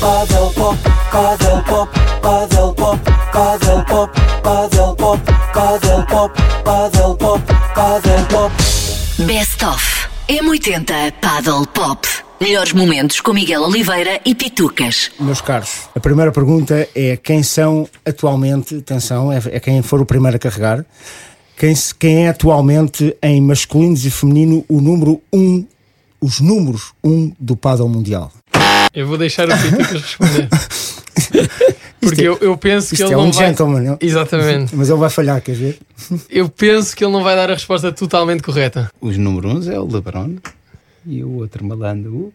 Paddle pop, paddle pop, paddle pop, paddle pop, paddle pop, paddle pop, paddle pop, paddle pop. Best of M80 Paddle Pop. Melhores momentos com Miguel Oliveira e Pitucas. Meus caros, a primeira pergunta é quem são atualmente, atenção, é, é quem for o primeiro a carregar, quem, se- quem é atualmente em masculinos e feminino o número 1, um, os números 1 um do paddle mundial. Eu vou deixar o Pitucas responder. Porque eu, eu penso que ele é não um vai. gentleman, não? Exatamente. mas ele vai falhar, quer ver? Eu penso que ele não vai dar a resposta totalmente correta. Os número 11 é o LeBron e o outro malandro, o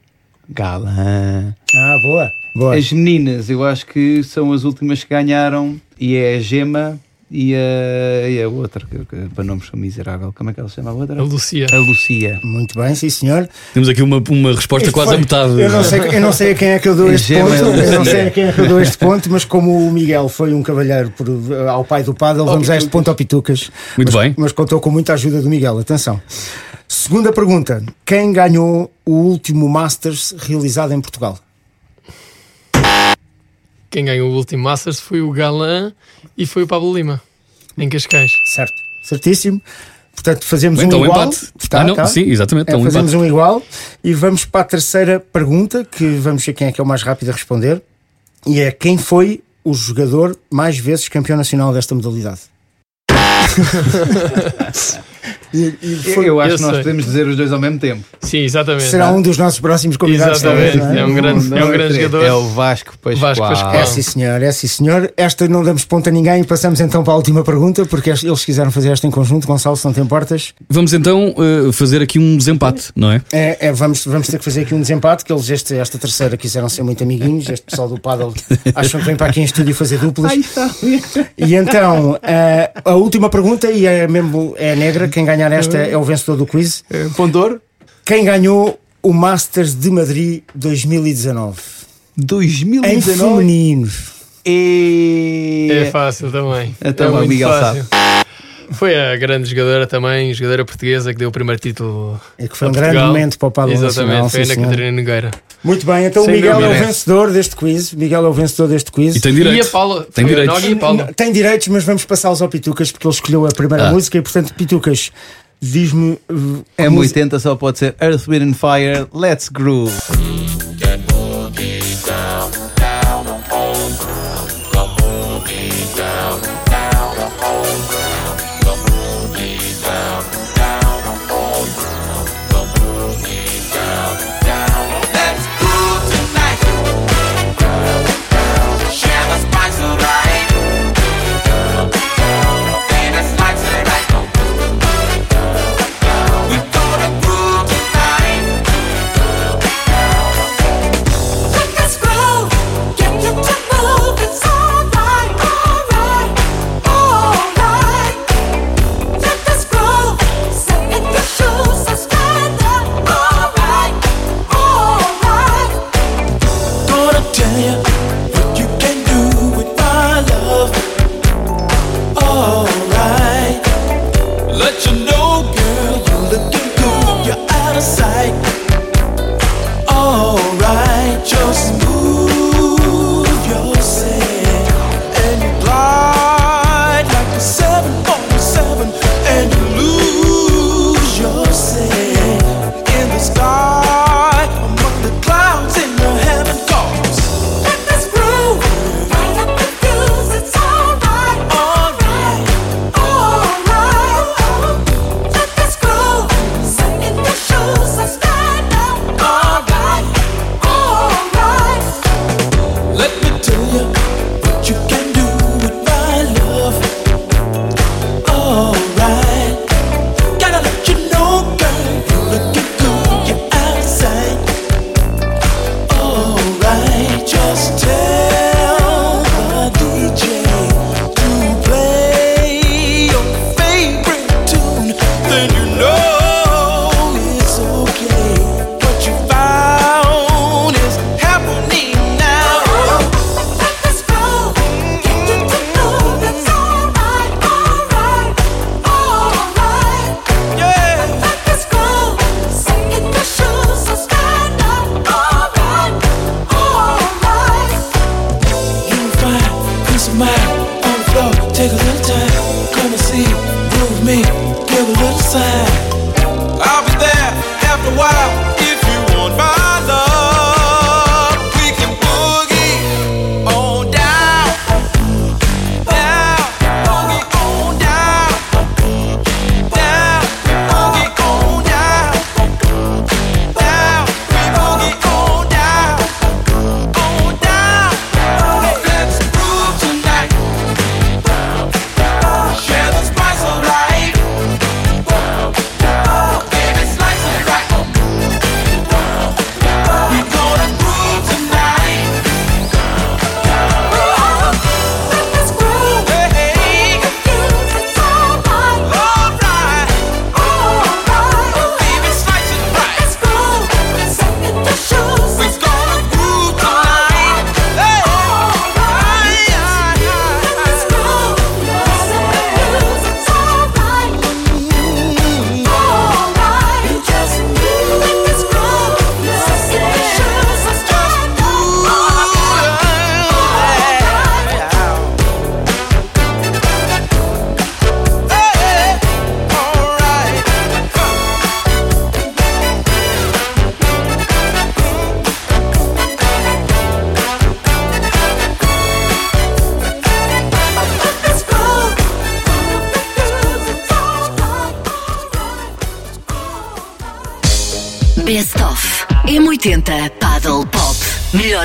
Galã. Ah, boa. boa. As meninas, eu acho que são as últimas que ganharam e é a Gema e a, e a outra, que, que para nomes são miserável. Como é que ela se chama a outra? A Lucia. A Lucia. Muito bem, sim senhor. Temos aqui uma, uma resposta Isto quase foi- a metade. Eu não, sei, eu não sei a quem é que eu dou este Gema ponto. Eu não sei a quem é que eu dou este ponto, mas como o Miguel foi um cavalheiro por- ao pai do Paddle, vamos a este ponto ao Pitucas. Muito mas, bem. Mas contou com muita ajuda do Miguel, atenção. Segunda pergunta: quem ganhou o último Masters realizado em Portugal? Quem ganhou o último Masters foi o Galã e foi o Pablo Lima, em Cascais. Certo, certíssimo. Portanto, fazemos Então, um um igual. empate. Tá, ah, não, tá. sim, exatamente. É, É, fazemos empate. um igual e vamos para a terceira pergunta, que vamos ver quem é que é o mais rápido a responder. E é quem foi o jogador mais vezes campeão nacional desta modalidade? E- e foi- eu acho eu que nós sei. podemos dizer os dois ao mesmo tempo. Sim, exatamente. será um dos nossos próximos convidados Exatamente. talvez, não É um grande, é um grande jogador. É o Vasco Pascoal. Vasco Pascoal. É sim senhor, é sim senhor. Esta não damos ponto a ninguém. Passamos então para a última pergunta, porque eles quiseram fazer esta em conjunto. Gonçalo, se não te importas. Vamos então eh, fazer aqui um desempate, não é? É, é, vamos, vamos ter que fazer aqui um desempate, que eles este, esta terceira quiseram ser muito amiguinhos. Este pessoal do Paddle acham que vem para aqui em estúdio fazer duplas. E então, eh, a última pergunta, e é mesmo é negra, quem ganhar esta é o vencedor do quiz. Pontor? Quem ganhou o Masters de Madrid 2019? Em 2019. feminino. E... É fácil também. Então, é o muito Miguel fácil. Foi a grande jogadora também, jogadora portuguesa que deu o primeiro título. É que foi um grande Portugal. momento para o Paddle Exatamente, Nacional. foi a Ana senhor. Catarina Nogueira. Muito bem, então Sem o Miguel é o vencedor deste quiz. Miguel é o vencedor deste quiz. E tem E direito. a Paula. Tem foi a direitos. E a Paula. Tem direitos, mas vamos passá-los ao Pitucas porque ele escolheu a primeira Ah. música e, portanto, Pitucas, diz-me. uh, É música- 80 só pode ser Earth, Wind and Fire, Let's Groove.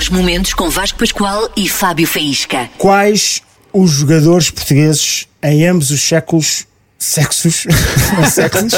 Melhores momentos com Vasco Pascoal e Fábio Faísca. Quais os jogadores portugueses em ambos os séculos sexos, sexos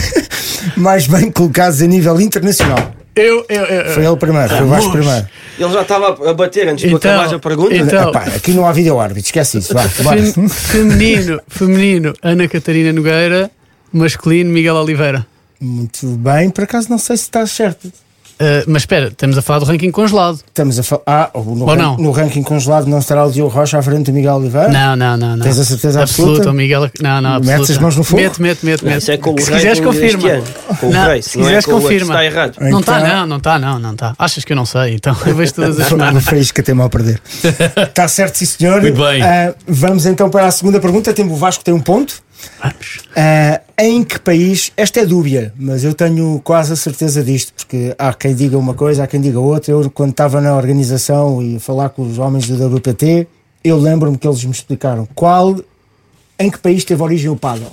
mais bem colocados a nível internacional? Eu, eu, eu. Foi ele primeiro, foi o Vasco primeiro. Ele já estava a bater antes de Então, acabares a pergunta. então- Epá, aqui não há vídeo árbitro, esquece isso. Bora. Fem- feminino, feminino, Ana Catarina Nogueira. Masculino, Miguel Oliveira. Muito bem, por acaso não sei se está certo. Uh, mas espera, estamos a falar do ranking congelado. Estamos a falar. Ah, no, Ou ran- não? no ranking congelado não estará o Diogo Rocha à frente do Miguel Oliveira? Não, não, não. não. Tens a certeza absoluta? o Miguel. Não, não, Metes absoluta. as mãos no fogo? Mete, mete, mete. Mete. é com o se quiseres, confirma. ano. Com o Não, se é quiseres, outro, confirma. está errado. Não está, Então- não, não está, não, não está. Achas que eu não sei? Então eu vejo todas as O semanas. Faísca tem mal a perder. Está certo, sim, senhor. Muito bem. Ah, vamos então para a segunda pergunta. Temos o Vasco tem um ponto. Vamos. Ah, em que país? Esta é dúbia, mas eu tenho quase a certeza disto, porque há quem diga uma coisa, há quem diga outra. Eu, quando estava na organização e a falar com os homens do WPT, eu lembro-me que eles me explicaram qual, em que país teve origem o paddle.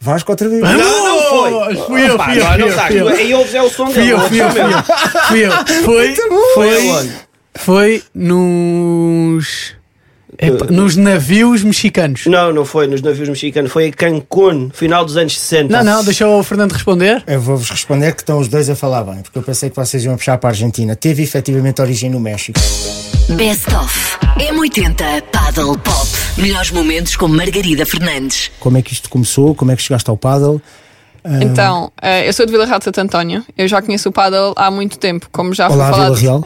Vasco outra vez. Não, não foi. Fui eu, fui eu, não, fui não eu, estás. fui eu. Aí ouves é o som Fui dele. fui eu, fui eu. Fui eu. Foi, Foi foi nos, epá, nos navios mexicanos. Não, não foi nos navios mexicanos. Foi em Cancún, final dos anos 60. Não, não, deixa o Fernando responder. Eu vou-vos responder que estão os dois a falar bem, porque eu pensei que vocês iam puxar para a Argentina. Teve efetivamente origem no México. Best of M80 Paddle Pop. Melhores momentos com Margarida Fernandes. Como é que isto começou? Como é que chegaste ao paddle? Então, eh, eu sou de Vila Real de Santo António. Eu já conheço o paddle há muito tempo, como já Olá, foi Vila falado, Real.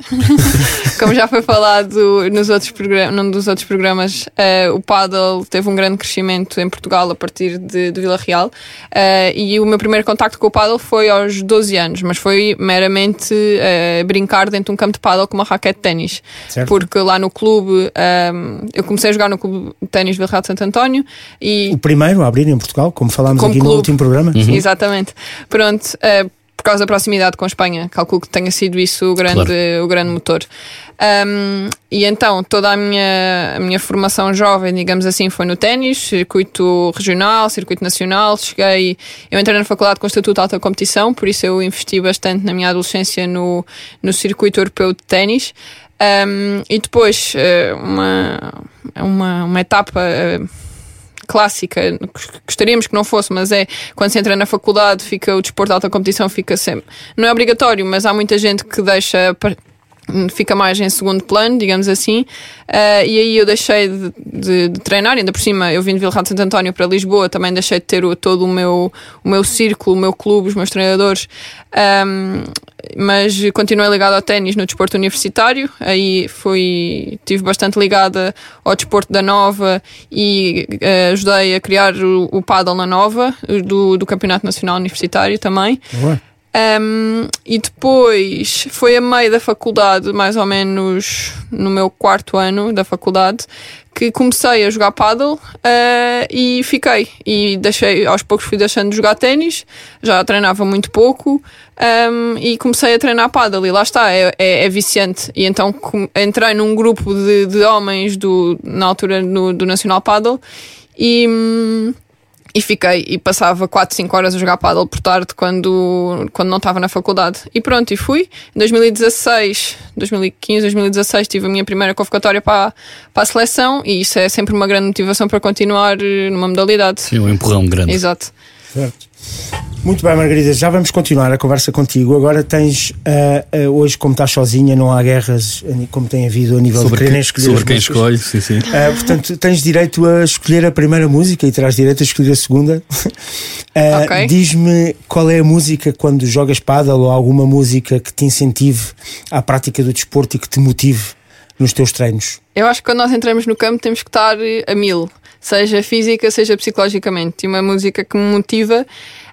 como já foi falado nos outros programas, num dos outros programas. eh, o paddle teve um grande crescimento em Portugal a partir de, de Vila Real. Eh, e o meu primeiro contacto com o paddle foi aos 12 anos, mas foi meramente eh, brincar dentro de um campo de paddle com uma raquete de ténis. Porque lá no clube, ehm, eu comecei a jogar no clube de ténis Vila Real de Santo António e O primeiro a abrir em Portugal, como falámos Como aqui no clube. último programa. Exatamente. Pronto, eh, por causa da proximidade com a Espanha, calculo que tenha sido isso o grande, o grande motor. Um, e então toda a minha, a minha formação jovem, digamos assim, foi no ténis, circuito regional, circuito nacional. Cheguei, eu entrei na faculdade com o Estatuto de Alta Competição, por isso eu investi bastante na minha adolescência no, no circuito europeu de ténis. Um, e depois, eh, uma, uma, uma etapa. Clássica, gostaríamos que não fosse, mas é quando se entra na faculdade, fica o desporto de alta competição, fica sempre. Não é obrigatório, mas há muita gente que deixa. Fica mais em segundo plano, digamos assim, Ah, e aí eu deixei de, de- de treinar. Ainda por cima, eu vim de Vila Real de Santo António para Lisboa, também deixei de ter o- todo o meu, o meu círculo, o meu clube, os meus treinadores. Ahm, mas continuei ligada ao ténis no desporto universitário. Aí fui, tive bastante ligada ao desporto da Nova e eh, ajudei a criar o, o paddle na Nova, do, do Campeonato Nacional Universitário também. Boa. Um, e depois foi a meio da faculdade, mais ou menos no meu quarto ano da faculdade, que comecei a jogar paddle eh, e fiquei. E deixei, aos poucos fui deixando de jogar ténis, já treinava muito pouco um, e comecei a treinar paddle. E lá está, é, é, é viciante. E então com- entrei num grupo de, de homens do, na altura no- do Nacional Paddle e. hum, e fiquei e passava 4, 5 horas a jogar paddle por tarde quando, quando não estava na faculdade. E pronto, e fui. Em 2016, 2015, 2016 tive a minha primeira convocatória para, para a seleção e isso é sempre uma grande motivação para continuar eh, numa modalidade. Sim, um empurrão grande. Exato. Certo. Muito bem, Margarida, já vamos continuar a conversa contigo. Agora tens, ah, ah, hoje, como estás sozinha, não há guerras eh, como tem havido a nível de Sobre, quererem quem, escolher. sobre quem escolhe, sim, sim. Ah, portanto, tens direito a escolher a primeira música e terás direito a escolher a segunda. Ah, Ok. Diz-me qual é a música quando jogas paddle ou alguma música que te incentive à prática do desporto e que te motive nos teus treinos. Eu acho que quando nós entramos no campo temos que estar eh, a mil, seja física, seja psicologicamente. E uma música que me motiva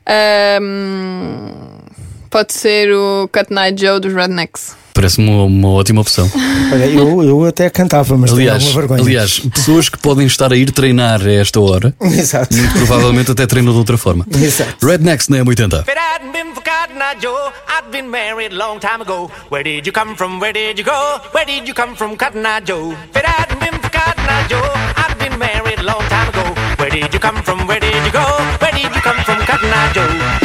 ahm, pode ser o Cut Night Joe dos Rednecks. Parece-me uma, uma ótima opção. Olha, eu, eu até cantava, mas tenho Aliás, alguma vergonha. aliás, pessoas que podem estar a ir treinar a esta hora, Exato. muito provavelmente até treinam de outra forma. Exato. Rednecks na M80. If it hadn't been for Cotton Eye Joe, I'd been married a long time ago. Where did you come from? Where did you go? Where did you come from, Cotton Eye Joe? If it hadn't been for Cotton Eye Joe, I'd been married a long time ago. Where did you come from? Where did you go? Where did you come from, Cotton Eye Joe?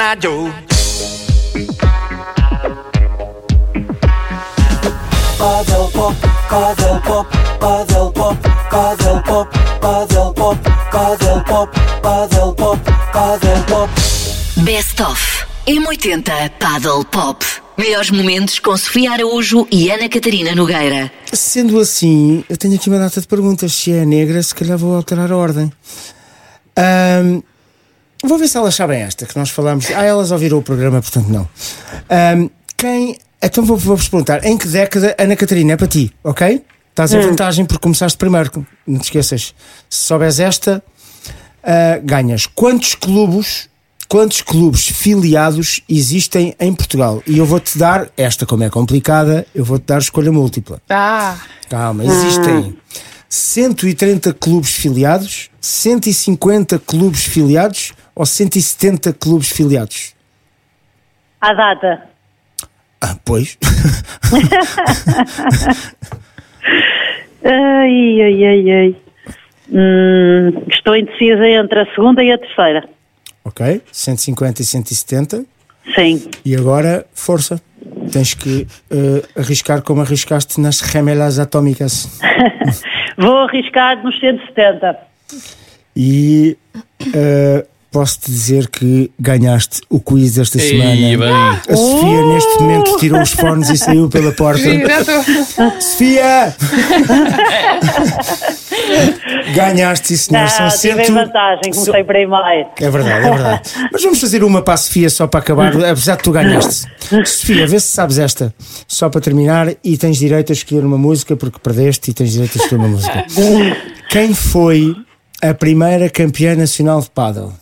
Eye Joe? Paddle pop, paddle pop, paddle pop, paddle pop, paddle pop, paddle pop, paddle pop, paddle pop. Best of M80 Paddle Pop. Melhores momentos com Sofia Araújo e Ana Catarina Nogueira. Sendo assim, eu tenho aqui uma data de perguntas. Se é negra, se calhar vou alterar a ordem. Ahm, vou ver se elas sabem esta, que nós falamos. Ah, elas ouviram o programa, portanto não. Ahm, quem. Então vou- vou-vos perguntar: em que década, Ana Catarina, é para ti, ok? Estás em vantagem porque começaste primeiro, não te esqueças. Se souberes esta, ah, ganhas. Quantos clubes, quantos clubes filiados existem em Portugal? E eu vou-te dar, esta como é complicada, eu vou-te dar escolha múltipla. Ah, Calma, existem 130 clubes filiados, 150 clubes filiados ou 170 clubes filiados? À data. Ah, pois. Ai, ai, ai, ai. Hum, estou indecisa entre a segunda e a terceira. ok, 150 e 170. Sim. E agora, força. Tens que eh, arriscar como arriscaste nas remelas atómicas. Vou arriscar nos 170. E eh, posso-te dizer que ganhaste o quiz desta Ei, semana. bem. A Sofia, neste momento, tirou os fones e saiu pela porta. Sofia! Ganhaste, sim, senhor. Ah, São tive cento... vantagem, comecei primeiro. É verdade, é verdade. Mas vamos fazer uma para a Sofia só para acabar, apesar de tu ganhaste. Sofia, vê se sabes esta, só para terminar, e tens direito a escolher uma música, porque perdeste e tens direito a escolher uma música. Quem foi a primeira campeã nacional de paddle?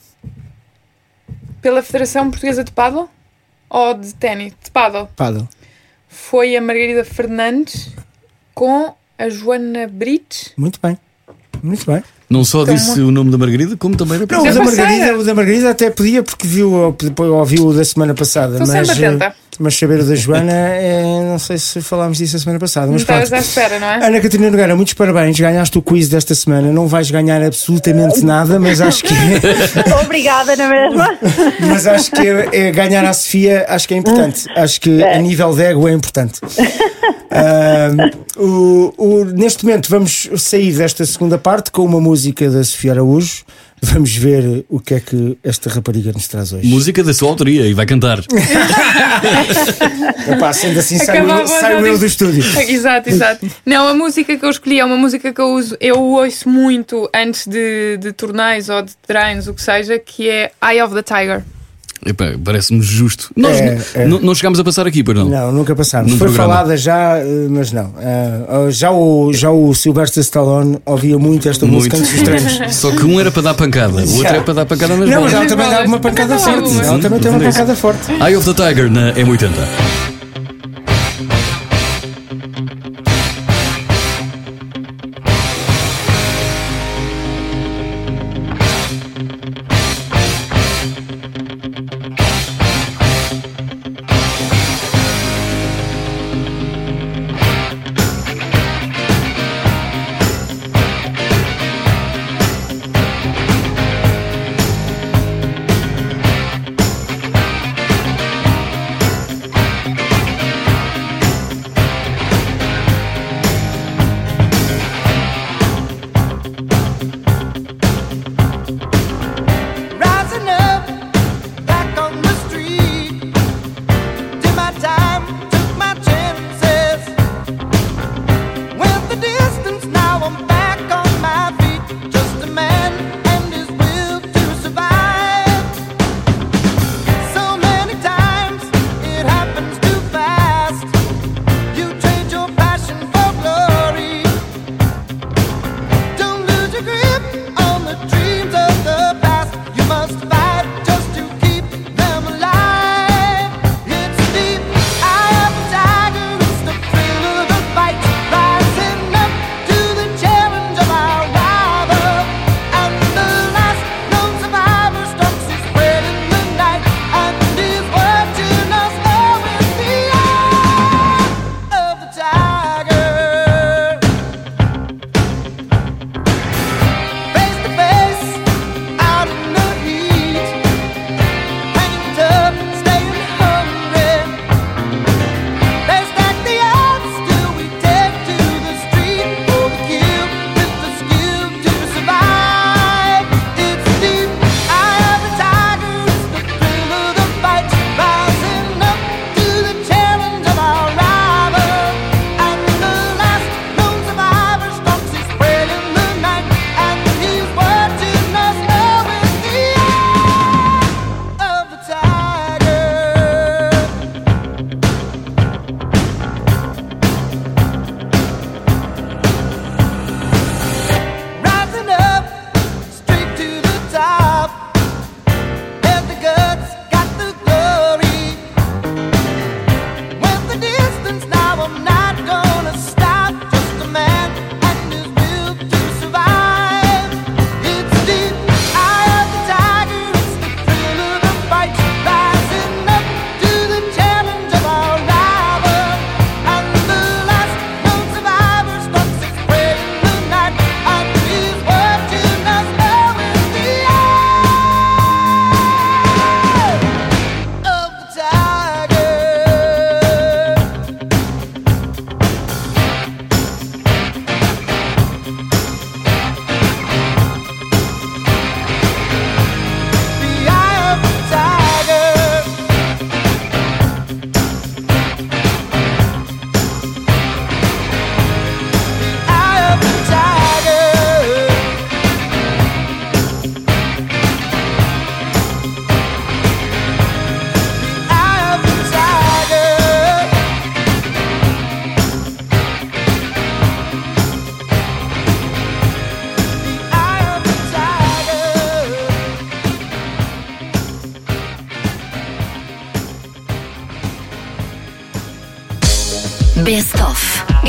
Pela Federação Portuguesa de Paddle? Ou de ténis? De paddle. Paddle. Foi a Margarida Fernandes com a Joana Brites. Muito bem. Muito bem. Não só Então, disse o nome da Margarida, como também era Não, o é da. Margarida, o da Margarida até podia, porque viu, ouviu o da semana passada. Estou mas, sempre atenta. eh, mas saber o da Joana, é, não sei se falámos disso a semana passada. Não Mas estavas pronto. à espera, não é? Ana Catarina Nogueira, muitos parabéns, ganhaste o quiz desta semana. Não vais ganhar absolutamente nada, mas acho que Obrigada, na mesma. mas acho que é, é ganhar à Sofia, acho que é importante. Acho que a nível de ego é importante. Ahm, o- o- neste momento vamos sair desta segunda parte com uma música da Sofia Araújo. Vamos ver o que é que esta rapariga nos traz hoje. Música da sua autoria e vai cantar. Epá, sendo assim, saio, Acabava eu- saio do estúdio. Exato, exato. Não, a música que eu escolhi é uma música que eu uso, eu ouço muito antes de, de torneios ou de treinos, o que seja, que é Eye of the Tiger. Epá, Parece-me justo. Nós É, é. não chegámos a passar aqui, pois não? Não, nunca passámos. Num Foi programa. falada já, eh, mas não. Ah, já, o, já o Sylvester Stallone ouvia muito esta música antes dos treinos. Só que um era para dar pancada, o outro é para dar pancada nas Não, mas bolas. ela também dá uma pancada forte. algumas. Ela também tem uma pancada forte. Eye of the Tiger na M80.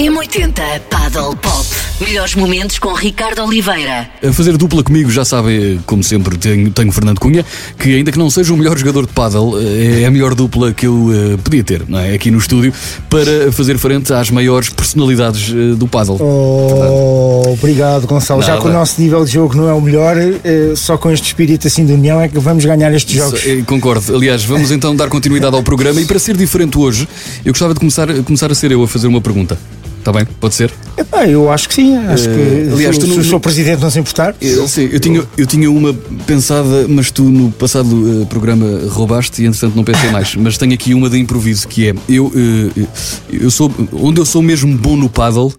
M80 Paddle Pop. Melhores momentos com Ricardo Oliveira. A fazer dupla comigo, já sabem, como sempre, tenho, tenho Fernando Cunha, que ainda que não seja o melhor jogador de paddle, eh, é a melhor dupla que eu eh, podia ter, não é? Aqui no estúdio, para fazer frente às maiores personalidades eh, do paddle. Oh, obrigado, Gonçalo. Já Nada. que o nosso nível de jogo não é o melhor, eh, só com este espírito assim de união é que vamos ganhar estes jogos. Eh, Concordo. Aliás, vamos então dar continuidade ao programa e para ser diferente hoje, eu gostava de começar, começar a ser eu a fazer uma pergunta. Está bem? Pode ser? Epá, eu acho que sim. Acho Eh, que aliás, se, tu se não- o seu presidente não se importar. Eu, sim, eu, tinha, eu tinha uma pensada, mas tu no passado eh, programa roubaste e entretanto não pensei mais. Mas tenho aqui uma de improviso que é: eu, eh, eu sou, onde eu sou mesmo bom no paddle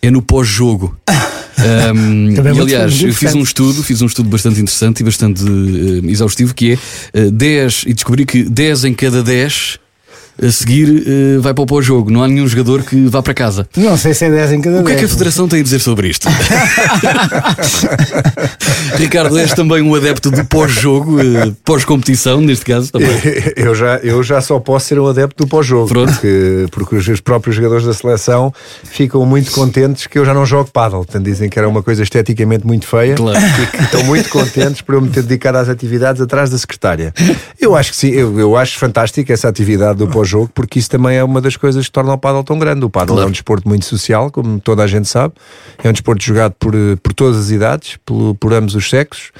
é no pós-jogo. Também é e aliás, eu fiz um estudo, fiz um estudo bastante interessante e bastante eh, exaustivo que é eh, 10 e descobri que 10 em cada 10 a seguir eh, vai para o pós-jogo. Não há nenhum jogador que vá para casa. Não sei se é 10 em cada O que é que a 10. Federação tem a dizer sobre isto? Ricardo, és também um adepto do pós-jogo, eh, pós-competição, neste caso também. Eu já, eu já só posso ser um adepto do pós-jogo, porque, porque os, os próprios jogadores da seleção ficam muito contentes que eu já não jogo paddle. Portanto, dizem que era uma coisa esteticamente muito feia Claro. e que estão muito contentes por eu me ter dedicado às atividades atrás da secretária. Eu acho que sim, eu, eu acho fantástica essa atividade do pós-jogo, porque isso também é uma das coisas que torna o paddle tão grande. O paddle é um desporto muito social, como toda a gente sabe, é um desporto jogado por, eh, por todas as idades, pelo- por ambos os sexos,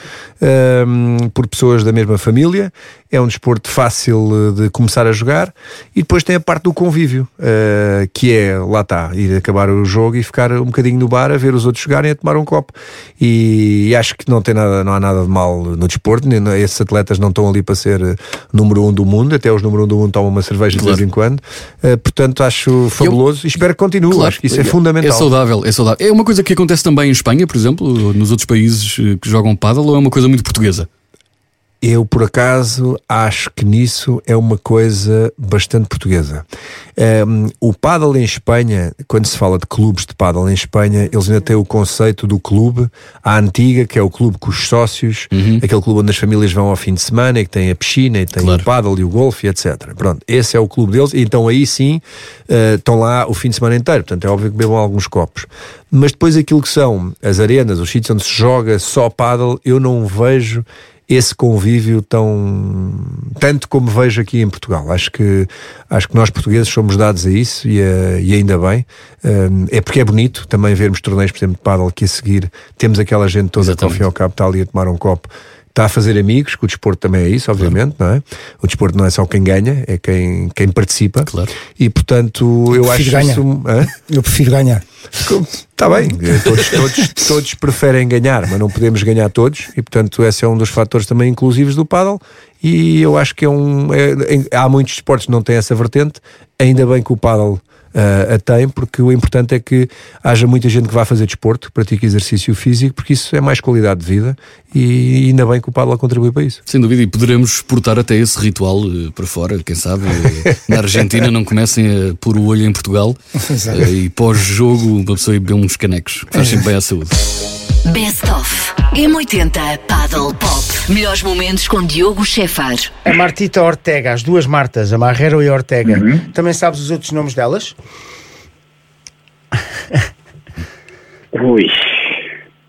hum, por pessoas da mesma família. É um desporto fácil eh, de começar a jogar e depois tem a parte do convívio, eh, que é, lá está, ir acabar o jogo e ficar um bocadinho no bar a ver os outros jogarem e a tomar um copo. E, acho que não, tem nada, não há nada de mal no desporto, nem- esses atletas não estão ali para ser eh, número um do mundo, até os número um do mundo tomam uma cerveja de vez em quando. Eh, portanto, acho fabuloso e espero que continue. Claro, acho que isso é fundamental. É saudável, é saudável. É uma coisa que acontece também em Espanha, por exemplo, nos outros países que jogam paddle, ou é uma coisa muito portuguesa? Eu, por acaso, acho que nisso é uma coisa bastante portuguesa. Um, o paddle em Espanha, quando se fala de clubes de paddle em Espanha, eles ainda têm o conceito do clube, a antiga, que é o clube com os sócios, aquele clube onde as famílias vão ao fim de semana e que tem a piscina e tem o paddle e o golfe, etc. Pronto, esse é o clube deles, e então aí sim eh, estão lá o fim de semana inteiro. Portanto, é óbvio que bebam alguns copos. Mas depois aquilo que são as arenas, os sítios onde se joga só paddle, eu não vejo esse convívio tão tanto como vejo aqui em Portugal. Acho que acho que nós portugueses somos dados a isso e, e ainda bem. Um, é porque é bonito também vermos torneios, por exemplo, de paddle que a seguir temos aquela gente toda que ao fim e ao cabo está ali a tomar um copo. Está a fazer amigos, que o desporto também é isso, obviamente, não é? O desporto não é só quem ganha, é quem, quem participa. Claro. E portanto, eu, acho prefiro ganhar. isso. Hã? Eu prefiro ganhar. Está bem, todos, todos, todos preferem ganhar, mas não podemos ganhar todos, e portanto esse é um dos fatores também inclusivos do paddle. E eu acho que é um. é- em- há muitos esportes que não têm essa vertente, ainda bem que o paddle ah, a tem, porque o importante é que haja muita gente que vá fazer desporto, que pratique exercício físico, porque isso é mais qualidade de vida e ainda bem que o paddle contribui para isso. Sem dúvida, e poderemos exportar até esse ritual eh, para fora, quem sabe. eh, na Argentina não comecem a pôr o olho em Portugal e pós-jogo uma pessoa ir beber uns canecos. Faz sempre bem à saúde. Best of M80 Paddle Pop. Melhores momentos com Diogo Chefar. A Martita Ortega, as duas Martas, a Marrero e a Ortega. Também sabes os outros nomes delas? Ui.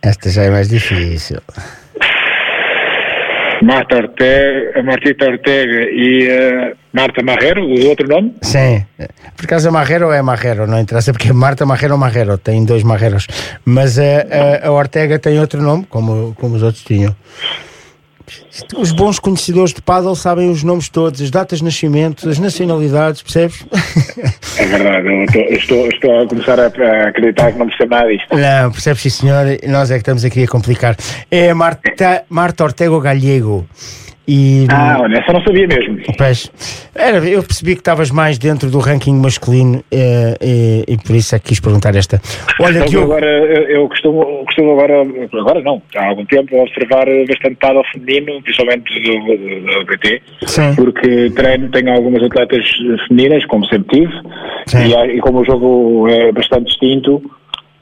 Esta já é mais difícil. Marta Ortega, Martita Ortega e Marta Marrero, o outro nome? Sim. Por acaso a Marrero é Marrero, não interessa porque é Marta Marrero ou Marrero, tem dois Marreros. Mas a, a, a Ortega tem outro nome, como, como os outros tinham. Os bons conhecedores de paddle sabem os nomes todos, as datas de nascimento, as nacionalidades, percebes? É verdade, eu estou, estou, estou a começar a, acreditar que não percebo nada disto. Não, percebes sim senhor, nós é que estamos aqui a complicar. É Marta, Marta Ortega Galego. E, Ah, olha, essa não sabia mesmo. Pois, era, eu percebi que estavas mais dentro do ranking masculino eh, e, e por isso é que quis perguntar esta. Olha, Então, Diogo, agora, eu, eu costumo, costumo agora, agora não, há algum tempo, observar bastante paddle feminino, principalmente do, do, do PT, Sim. porque treino, tenho algumas atletas femininas, como sempre tive, e, e como o jogo é bastante distinto,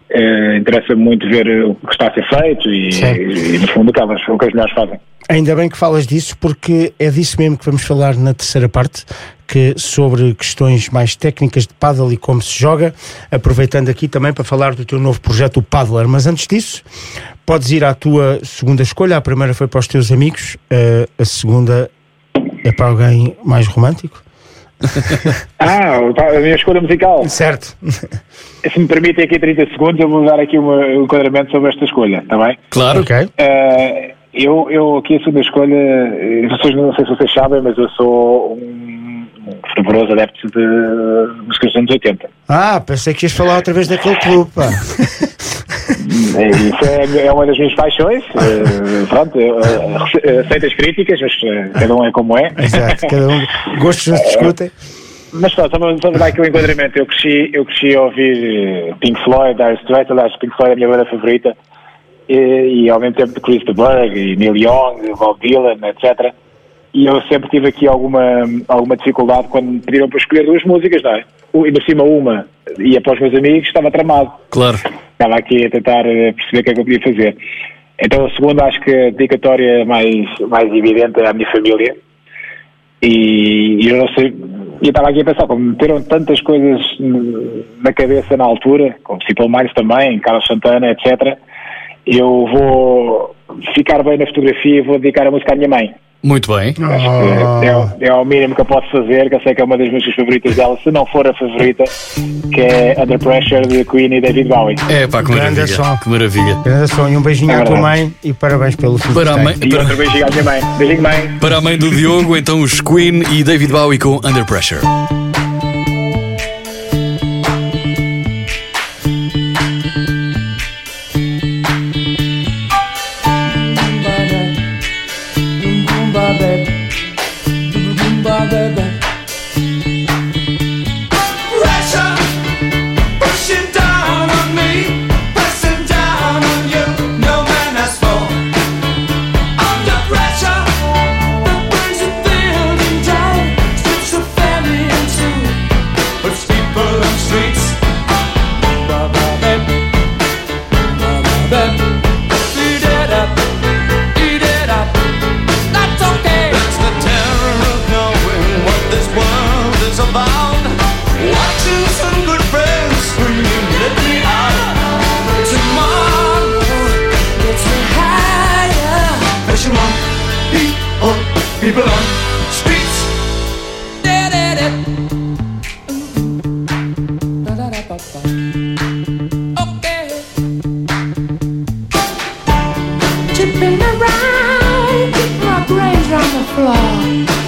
eh, interessa muito ver o que está a ser feito e, Sim. e, no fundo, o que, elas, o que as mulheres fazem. Ainda bem que falas disso, porque é disso mesmo que vamos falar na terceira parte, que sobre questões mais técnicas de paddle e como se joga, aproveitando aqui também para falar do teu novo projeto, o Paddler. Mas antes disso, podes ir à tua segunda escolha. A primeira foi para os teus amigos, eh, a segunda é para alguém mais romântico. Ah, a minha escolha musical. Certo. Se me permitem aqui 30 segundos, eu vou dar aqui um enquadramento sobre esta escolha, está bem? Claro. Ok. Eh, eu, eu aqui a segunda escolha, vocês não sei se vocês sabem, mas eu sou um fervoroso adepto de músicas dos anos 80. Ah, pensei que ias falar outra vez daquele clube, pá. Isso é, é uma das minhas paixões. eh, pronto, rece- aceito as críticas, mas eh, cada um é como é. Exato, cada um. Gostos não se discutem. Mas só para- só para dar aqui o enquadramento, eu cresci, eu cresci a ouvir Pink Floyd, Dire Straits, aliás, Pink Floyd é a minha banda favorita, e, e ao mesmo tempo de Chris de Burgh, e Neil Young, Bob Dylan, etc. E eu sempre tive aqui alguma, alguma dificuldade quando me pediram para escolher duas músicas, não é? Ainda por cima uma ia para os meus amigos, estava tramado. Claro. Estava aqui a tentar eh, perceber o que é que eu podia fazer. Então a segunda acho que a dedicatória mais, mais evidente é à minha família. E, e eu não sei, eu estava aqui a pensar, como meteram tantas coisas na cabeça na altura, como Simple Minds também, Carlos Santana, etc. Eu vou ficar bem na fotografia e vou dedicar a música à minha mãe. Muito bem. É, é o- é o mínimo que eu posso fazer, que eu sei que é uma das músicas favoritas dela, se não for a favorita, que é Under Pressure de Queen e David Bowie. É pá, que Grande maravilha. som. Que maravilha. Grande som e um beijinho É à tua mãe e parabéns pelo filho. Para a mãe. E para, outro beijinho à minha mãe. Beijinho, mãe. para a mãe do Diogo, então os Queen e David Bowie com Under. Pressure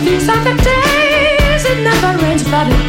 These are the days it never rains, but it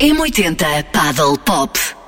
M80 Paddle Pop.